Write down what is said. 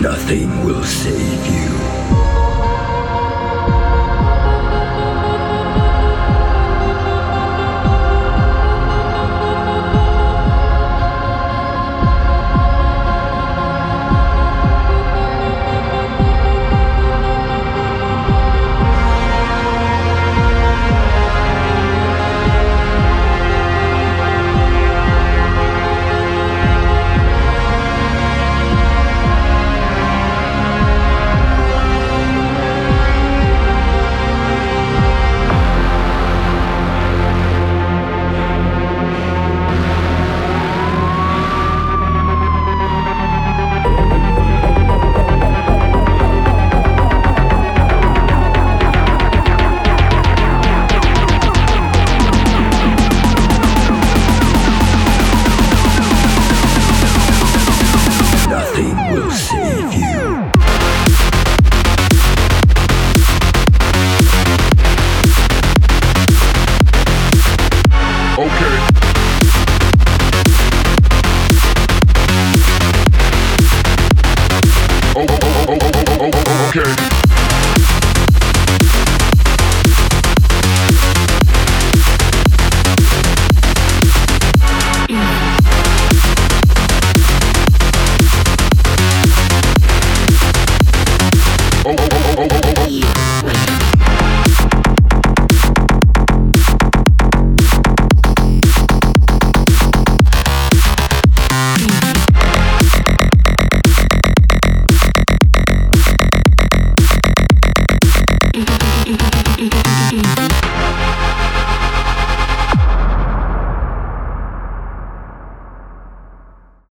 Nothing will save you. Okay.